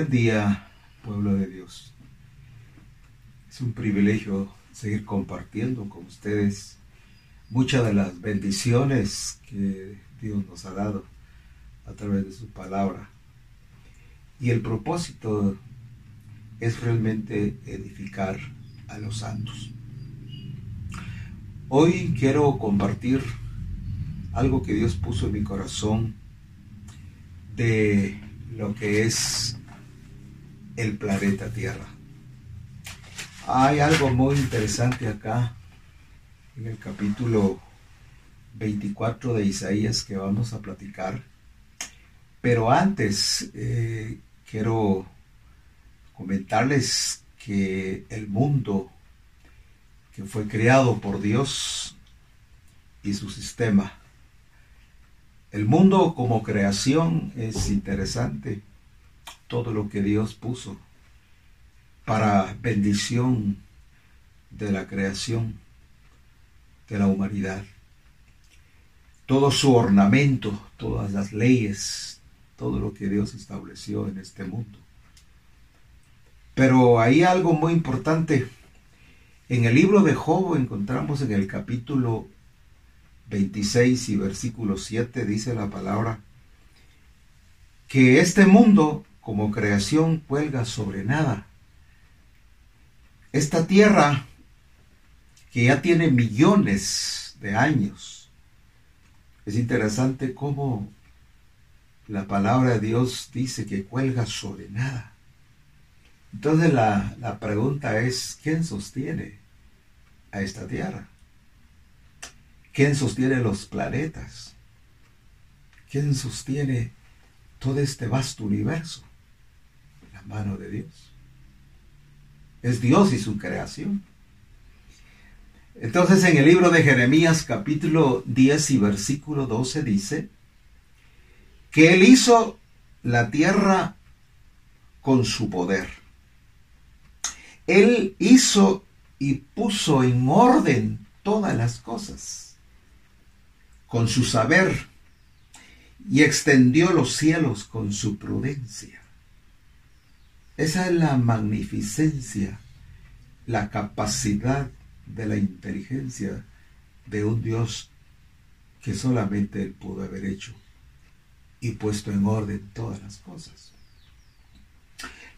Buen día, pueblo de Dios. Es un privilegio seguir compartiendo con ustedes muchas de las bendiciones que Dios nos ha dado a través de su palabra. Y el propósito es realmente edificar a los santos. Hoy quiero compartir algo que Dios puso en mi corazón de lo que es el planeta Tierra. Hay algo muy interesante acá en el capítulo 24 de Isaías que vamos a platicar. Pero antes eh, quiero comentarles que el mundo que fue creado por Dios y su sistema, el mundo como creación es interesante, todo lo que Dios puso para bendición de la creación, de la humanidad. Todo su ornamento, todas las leyes, todo lo que Dios estableció en este mundo. Pero hay algo muy importante. En el libro de Job encontramos en el capítulo 26 y versículo 7 dice la palabra que este mundo como creación cuelga sobre nada. Esta tierra que ya tiene millones de años. Es interesante cómo la palabra de Dios dice que cuelga sobre nada. Entonces la, la pregunta es, ¿quién sostiene a esta tierra? ¿Quién sostiene los planetas? ¿Quién sostiene todo este vasto universo? Mano de Dios. Es Dios y su creación. Entonces en el libro de Jeremías capítulo 10 y versículo 12 dice que Él hizo la tierra con su poder. Él hizo y puso en orden todas las cosas con su saber y extendió los cielos con su prudencia. Esa es la magnificencia, la capacidad de la inteligencia de un Dios que solamente Él pudo haber hecho y puesto en orden todas las cosas.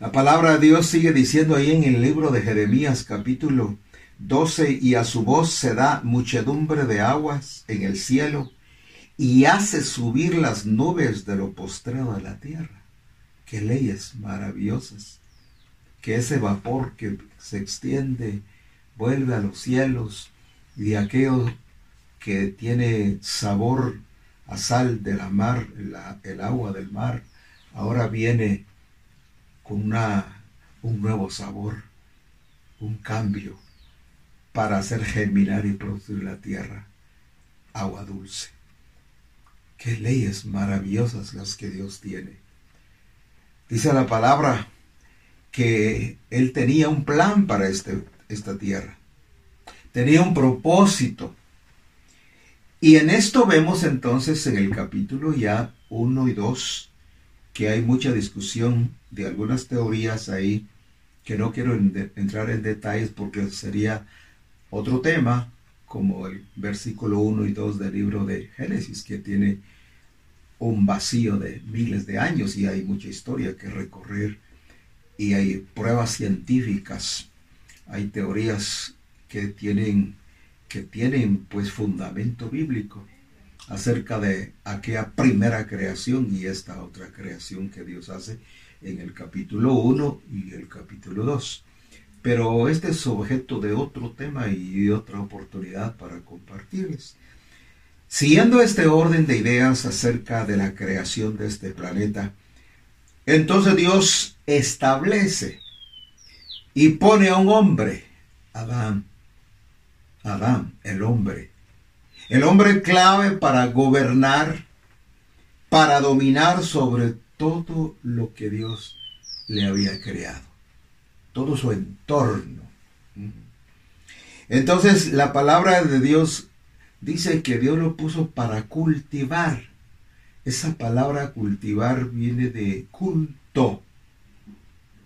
La palabra de Dios sigue diciendo ahí en el libro de Jeremías capítulo 12 y a su voz se da muchedumbre de aguas en el cielo y hace subir las nubes de lo postrero de la tierra. Qué leyes maravillosas. Que ese vapor que se extiende vuelve a los cielos y aquello que tiene sabor a sal de la mar, el agua del mar, ahora viene con una, un nuevo sabor, un cambio para hacer germinar y producir la tierra agua dulce. Qué leyes maravillosas las que Dios tiene. Dice la palabra que Él tenía un plan para este, esta tierra. Tenía un propósito. Y en esto vemos entonces en el capítulo ya 1 y 2 que hay mucha discusión de algunas teorías ahí que no quiero entrar en detalles porque sería otro tema, como el versículo 1 y 2 del libro de Génesis, que tiene un vacío de miles de años y hay mucha historia que recorrer y hay pruebas científicas, hay teorías que tienen que tienen pues fundamento bíblico acerca de aquella primera creación y esta otra creación que Dios hace en el capítulo 1 y el capítulo 2. Pero este es objeto de otro tema y otra oportunidad para compartirles. Siguiendo este orden de ideas acerca de la creación de este planeta, entonces Dios establece y pone a un hombre, Adán, Adán, el hombre, el hombre clave para gobernar, para dominar sobre todo lo que Dios le había creado todo su entorno. Entonces la palabra de Dios dice que Dios lo puso para cultivar. Esa palabra cultivar viene de culto.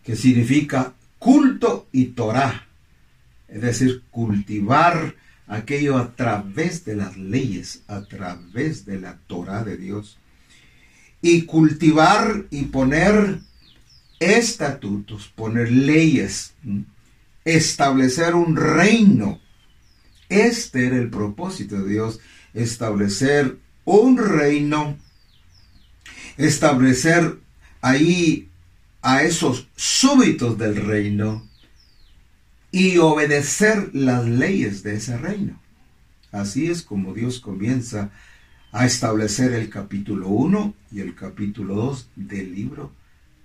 que significa culto y Torah, es decir, cultivar aquello a través de las leyes, a través de la Torah de Dios. Y cultivar y poner estatutos, poner leyes, establecer un reino. Este era el propósito de Dios, establecer un reino, establecer ahí a esos súbitos del reino y obedecer las leyes de ese reino. Así es como Dios comienza a establecer el capítulo 1 y el capítulo 2 del libro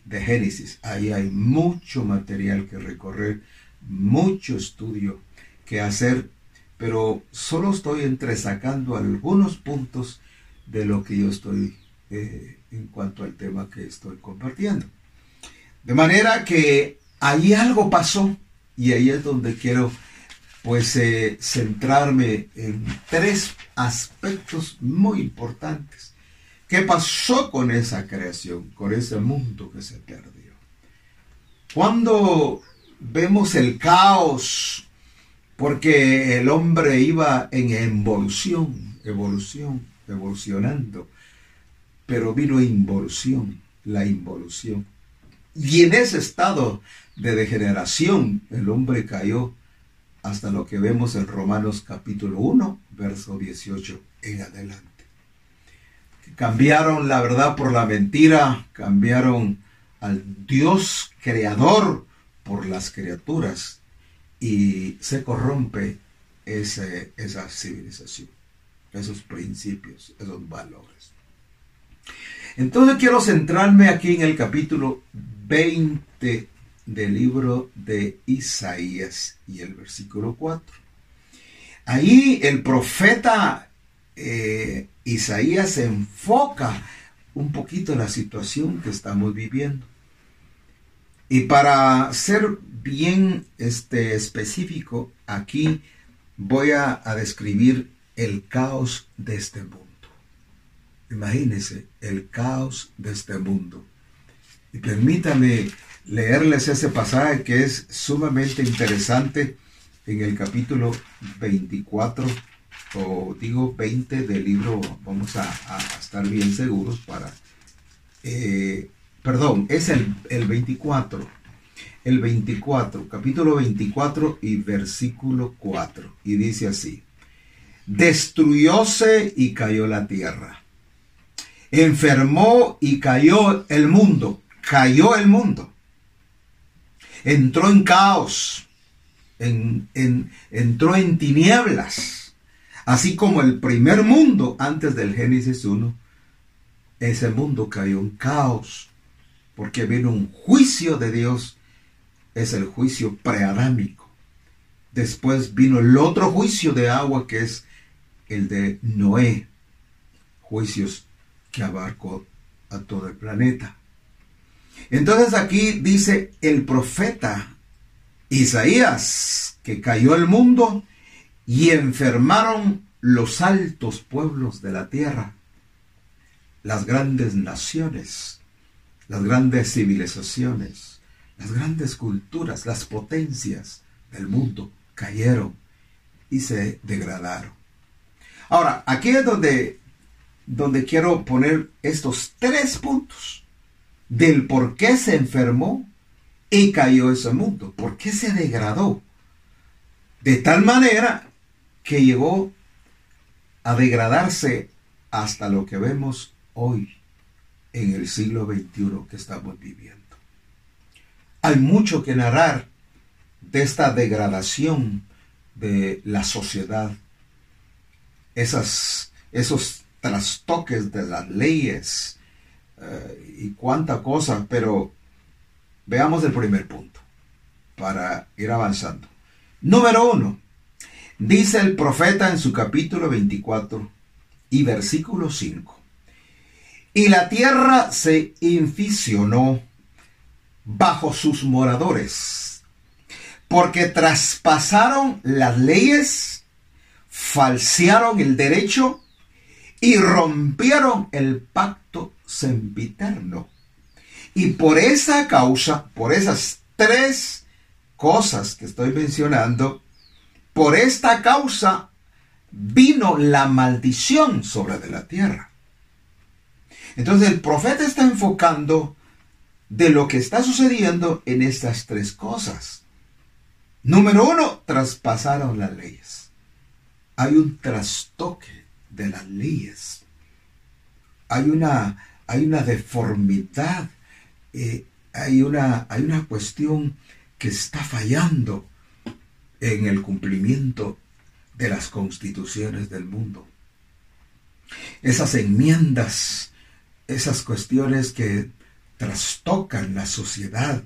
de Génesis. Ahí hay mucho material que recorrer, mucho estudio que hacer, pero solo estoy entresacando algunos puntos de lo que yo estoy eh, en cuanto al tema que estoy compartiendo. De manera que ahí algo pasó y ahí es donde quiero pues eh, centrarme en tres aspectos muy importantes. ¿Qué pasó con esa creación, con ese mundo que se perdió? Cuando vemos el caos, porque el hombre iba en evolución, evolución, evolucionando, pero vino involución, la involución. Y en ese estado de degeneración el hombre cayó hasta lo que vemos en Romanos capítulo 1, verso 18 en adelante. Cambiaron la verdad por la mentira, cambiaron al Dios creador por las criaturas y se corrompe esa civilización, esos principios, esos valores. Entonces quiero centrarme aquí en el capítulo 20 del libro de Isaías y el versículo 4. Ahí el profeta eh, Isaías enfoca un poquito la situación que estamos viviendo. Y para ser bien este, específico, aquí voy a, describir el caos de este mundo. Imagínense el caos de este mundo. Y permítame leerles ese pasaje que es sumamente interesante en el capítulo 24 o digo 20 del libro, vamos a, estar bien seguros para, eh, perdón, es el, el 24, el 24, capítulo 24 y versículo 4, y dice así, destruyóse y cayó la tierra, enfermó y cayó el mundo, cayó el mundo. Entró en caos, en, entró en tinieblas, así como el primer mundo antes del Génesis 1, ese mundo cayó en caos, porque vino un juicio de Dios, es el juicio preadámico. Después vino el otro juicio de agua que es el de Noé, juicios que abarcó a todo el planeta. Entonces aquí dice el profeta Isaías que cayó el mundo y enfermaron los altos pueblos de la tierra, las grandes naciones, las grandes civilizaciones, las grandes culturas, las potencias del mundo cayeron y se degradaron. Ahora, aquí es donde, donde quiero poner estos tres puntos del por qué se enfermó y cayó ese mundo, por qué se degradó. De tal manera que llegó a degradarse hasta lo que vemos hoy en el siglo XXI que estamos viviendo. Hay mucho que narrar de esta degradación de la sociedad, esos trastoques de las leyes, eh, y cuánta cosa, pero veamos el primer punto para ir avanzando. Número uno, dice el profeta en su capítulo 24 y versículo 5. Y la tierra se inficionó bajo sus moradores, porque traspasaron las leyes, falsearon el derecho y rompieron el pacto sempiterno. Y por esa causa, por esas tres cosas que estoy mencionando, por esta causa vino la maldición sobre de la tierra. Entonces el profeta está enfocando de lo que está sucediendo en estas tres cosas. Número uno, traspasaron las leyes. Hay un trastoque de las leyes. Hay una, hay una deformidad. Eh, hay, una, hay una cuestión que está fallando en el cumplimiento de las constituciones del mundo. Esas enmiendas, esas cuestiones que trastocan la sociedad,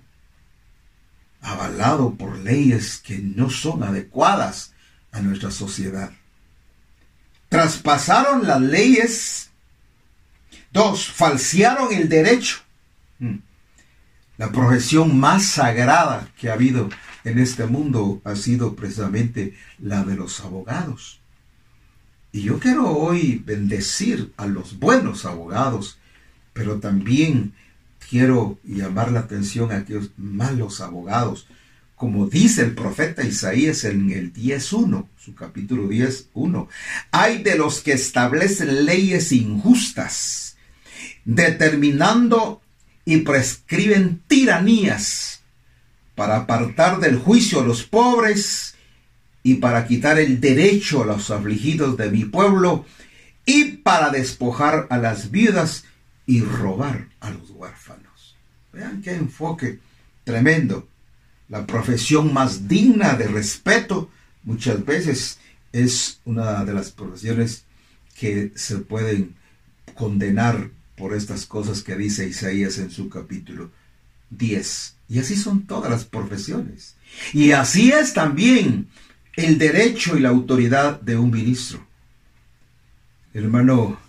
avalado por leyes que no son adecuadas a nuestra sociedad. Traspasaron las leyes. Dos, falsearon el derecho. Mm. La profesión más sagrada que ha habido en este mundo ha sido precisamente la de los abogados. Y yo quiero hoy bendecir a los buenos abogados, pero también quiero llamar la atención a aquellos malos abogados. Como dice el profeta Isaías en el 10.1, su capítulo 10.1, hay de los que establecen leyes injustas, determinando y prescriben tiranías para apartar del juicio a los pobres y para quitar el derecho a los afligidos de mi pueblo y para despojar a las viudas y robar a los huérfanos. Vean qué enfoque tremendo. La profesión más digna de respeto muchas veces es una de las profesiones que se pueden condenar por estas cosas que dice Isaías en su capítulo 10. Y así son todas las profesiones. Y así es también el derecho y la autoridad de un ministro. hermano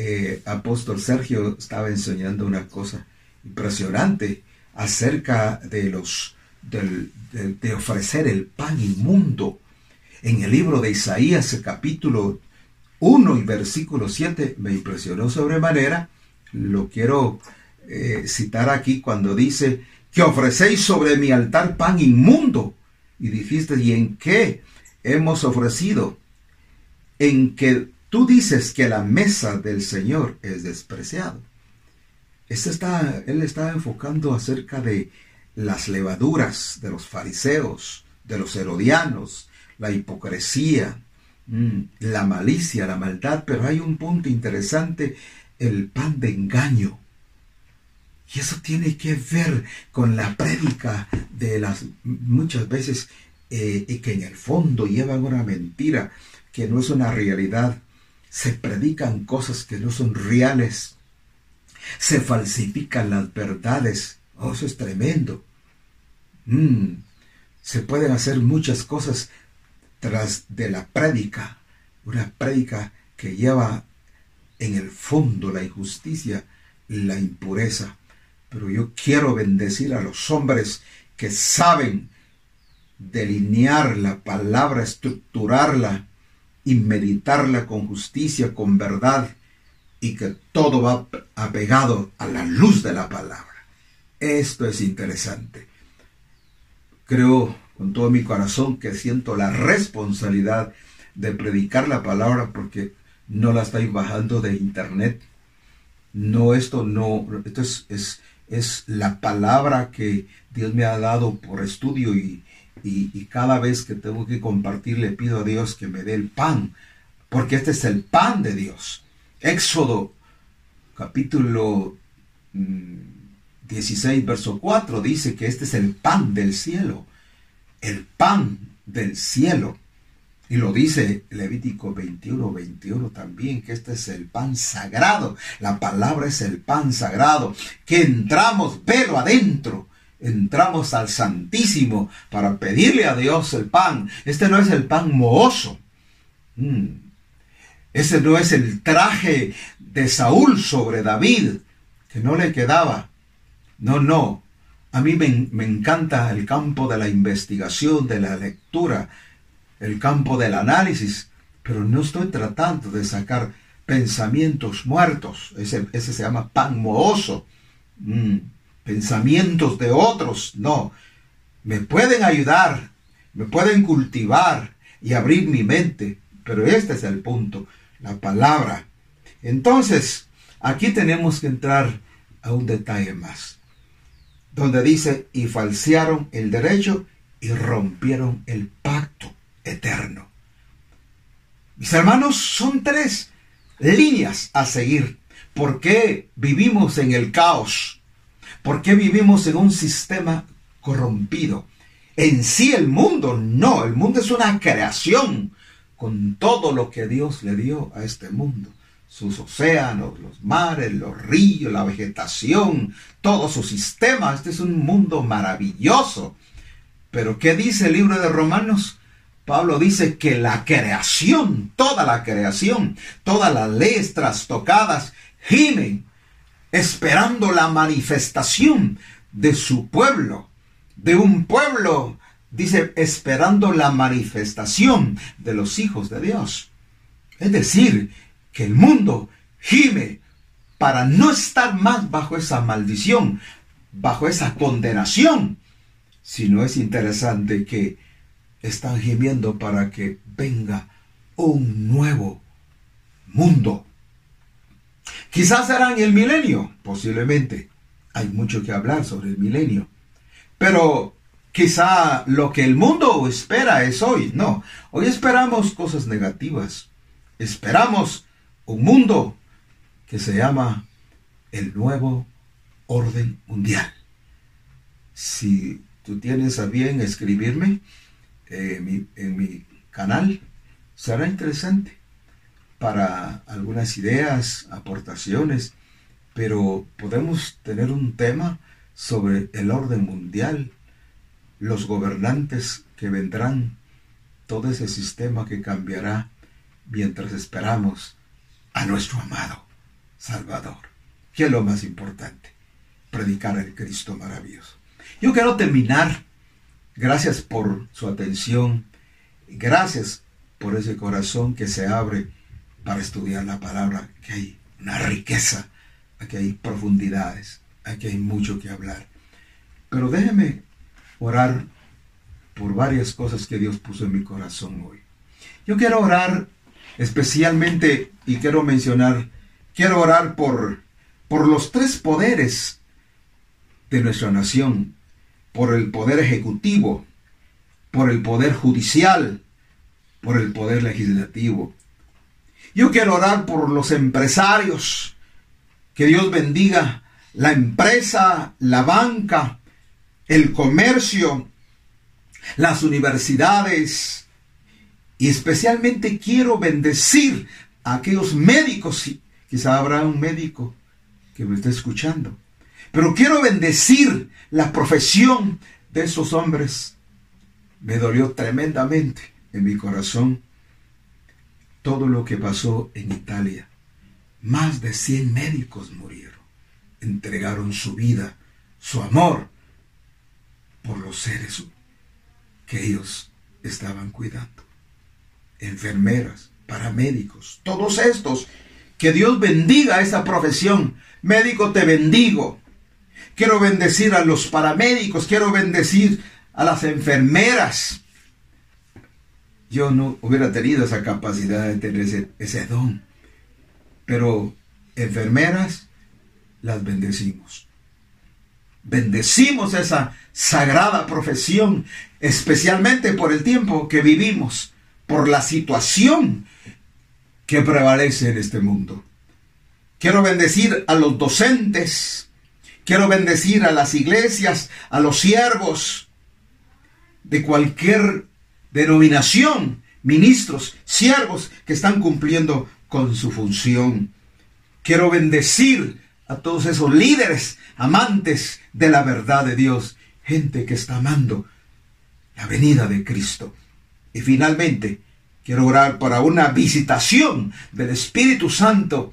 eh, apóstol Sergio estaba enseñando una cosa impresionante acerca de los de, ofrecer el pan inmundo. En el libro de Isaías, capítulo 1 y versículo 7, me impresionó sobremanera. Lo quiero eh, citar aquí cuando dice que ofrecéis sobre mi altar pan inmundo. Y dijiste, ¿y en qué hemos ofrecido? En que Tú dices que la mesa del Señor es despreciado. Este está, él está enfocando acerca de las levaduras de los fariseos, de los herodianos, la hipocresía, mm, la malicia, la maldad, pero hay un punto interesante, el pan de engaño. Y eso tiene que ver con la prédica de las muchas veces eh, que en el fondo llevan una mentira que no es una realidad se predican cosas que no son reales, se falsifican las verdades. Oh, eso es tremendo. Mm, se pueden hacer muchas cosas tras de la prédica, una prédica que lleva en el fondo la injusticia, la impureza. Pero yo quiero bendecir a los hombres que saben delinear la palabra, estructurarla, y meditarla con justicia, con verdad, y que todo va apegado a la luz de la palabra. Esto es interesante. Creo con todo mi corazón que siento la responsabilidad de predicar la palabra porque no la estáis bajando de internet. No, esto no, esto es, es, es la palabra que Dios me ha dado por estudio y, y, cada vez que tengo que compartir le pido a Dios que me dé el pan, porque este es el pan de Dios. Éxodo capítulo 16, mm, verso 4 dice que este es el pan del cielo, el pan del cielo. Y lo dice Levítico 21, 21 también, que este es el pan sagrado. La palabra es el pan sagrado, que entramos velo adentro entramos al Santísimo para pedirle a Dios el pan. Este no es el pan mohoso. Mm. Ese no es el traje de Saúl sobre David, que no le quedaba. No, no. A mí me, me encanta el campo de la investigación, de la lectura, el campo del análisis, pero no estoy tratando de sacar pensamientos muertos. Ese, ese se llama pan mohoso. Mm pensamientos de otros, no. me pueden ayudar, me pueden cultivar y abrir mi mente, pero este es el punto, la palabra. Entonces, aquí tenemos que entrar a un detalle más, donde dice, y falsearon el derecho y rompieron el pacto eterno. Mis hermanos, son tres líneas a seguir. ¿Por qué vivimos en el caos? ¿Por qué vivimos en un sistema corrompido? En sí el mundo, no, el mundo es una creación con todo lo que Dios le dio a este mundo. Sus océanos, los mares, los ríos, la vegetación, todo su sistema. Este es un mundo maravilloso. Pero ¿qué dice el libro de Romanos? Pablo dice que la creación, toda la creación, todas las leyes trastocadas, gimen esperando la manifestación de su pueblo, de un pueblo, dice, esperando la manifestación de los hijos de Dios. Es decir, que el mundo gime para no estar más bajo esa maldición, bajo esa condenación, sino es interesante que están gimiendo para que venga un nuevo mundo. Quizás será en el milenio, posiblemente. Hay mucho que hablar sobre el milenio. Pero quizá lo que el mundo espera es hoy. No, hoy esperamos cosas negativas. Esperamos un mundo que se llama el nuevo orden mundial. Si tú tienes a bien escribirme, en, mi, canal. Será interesante para algunas ideas, aportaciones, pero podemos tener un tema sobre el orden mundial, los gobernantes que vendrán, todo ese sistema que cambiará mientras esperamos a nuestro amado Salvador. ¿Qué es lo más importante? Predicar el Cristo maravilloso. Yo quiero terminar Gracias por su atención. Gracias por ese corazón que se abre para estudiar la palabra, que hay una riqueza, aquí hay profundidades, aquí hay mucho que hablar. Pero déjeme orar por varias cosas que Dios puso en mi corazón hoy. Yo quiero orar especialmente, y quiero mencionar, quiero orar por, por los tres poderes de nuestra nación, por el poder ejecutivo, por el poder judicial, por el poder legislativo. Yo quiero orar por los empresarios, que Dios bendiga la empresa, la banca, el comercio, las universidades, y especialmente quiero bendecir a aquellos médicos, quizá habrá un médico que me esté escuchando, pero quiero bendecir la profesión de esos hombres. Me dolió tremendamente en mi corazón todo lo que pasó en Italia. Más de 100 médicos murieron. Entregaron su vida, su amor por los seres que ellos estaban cuidando. Enfermeras, paramédicos, todos estos. Que Dios bendiga esa profesión. Médico, te bendigo. Quiero bendecir a los paramédicos, quiero bendecir a las enfermeras. Yo no hubiera tenido esa capacidad de tener ese, ese don. Pero enfermeras, las bendecimos. Bendecimos esa sagrada profesión, especialmente por el tiempo que vivimos, por la situación que prevalece en este mundo. Quiero bendecir a los docentes, Quiero bendecir a las iglesias, a los siervos de cualquier denominación, ministros, siervos que están cumpliendo con su función. Quiero bendecir a todos esos líderes, amantes de la verdad de Dios, gente que está amando la venida de Cristo. Y finalmente, quiero orar para una visitación del Espíritu Santo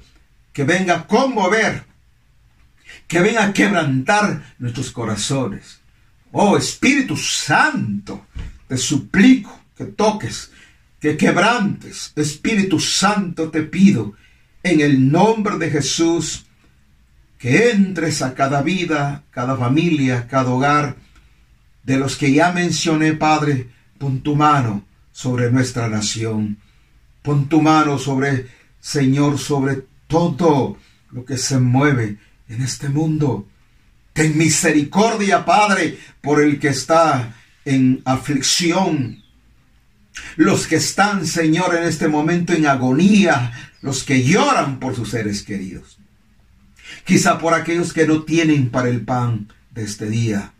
que venga a conmover que venga a quebrantar nuestros corazones. Oh Espíritu Santo, te suplico que toques, que quebrantes. Espíritu Santo, te pido, en el nombre de Jesús, que entres a cada vida, cada familia, cada hogar, de los que ya mencioné, Padre, pon tu mano sobre nuestra nación. Pon tu mano sobre, Señor, sobre todo lo que se mueve en este mundo. Ten misericordia, Padre, por el que está en aflicción. Los que están, Señor, en este momento en agonía, los que lloran por sus seres queridos. Quizá por aquellos que no tienen para el pan de este día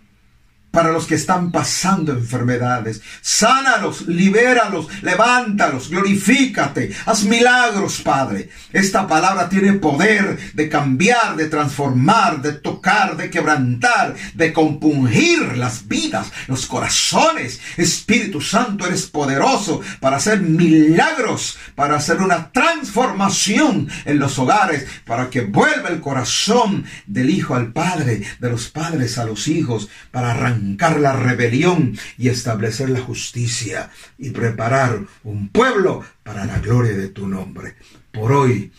para los que están pasando enfermedades. Sánalos, libéralos, levántalos, glorifícate, haz milagros, Padre. Esta palabra tiene poder de cambiar, de transformar, de tocar, de quebrantar, de compungir las vidas, los corazones. Espíritu Santo, eres poderoso para hacer milagros, para hacer una transformación en los hogares, para que vuelva el corazón del Hijo al Padre, de los padres a los hijos, para arrancar la rebelión y establecer la justicia y preparar un pueblo para la gloria de tu nombre. Por hoy,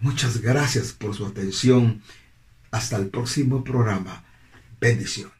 muchas gracias por su atención. Hasta el próximo programa. Bendición.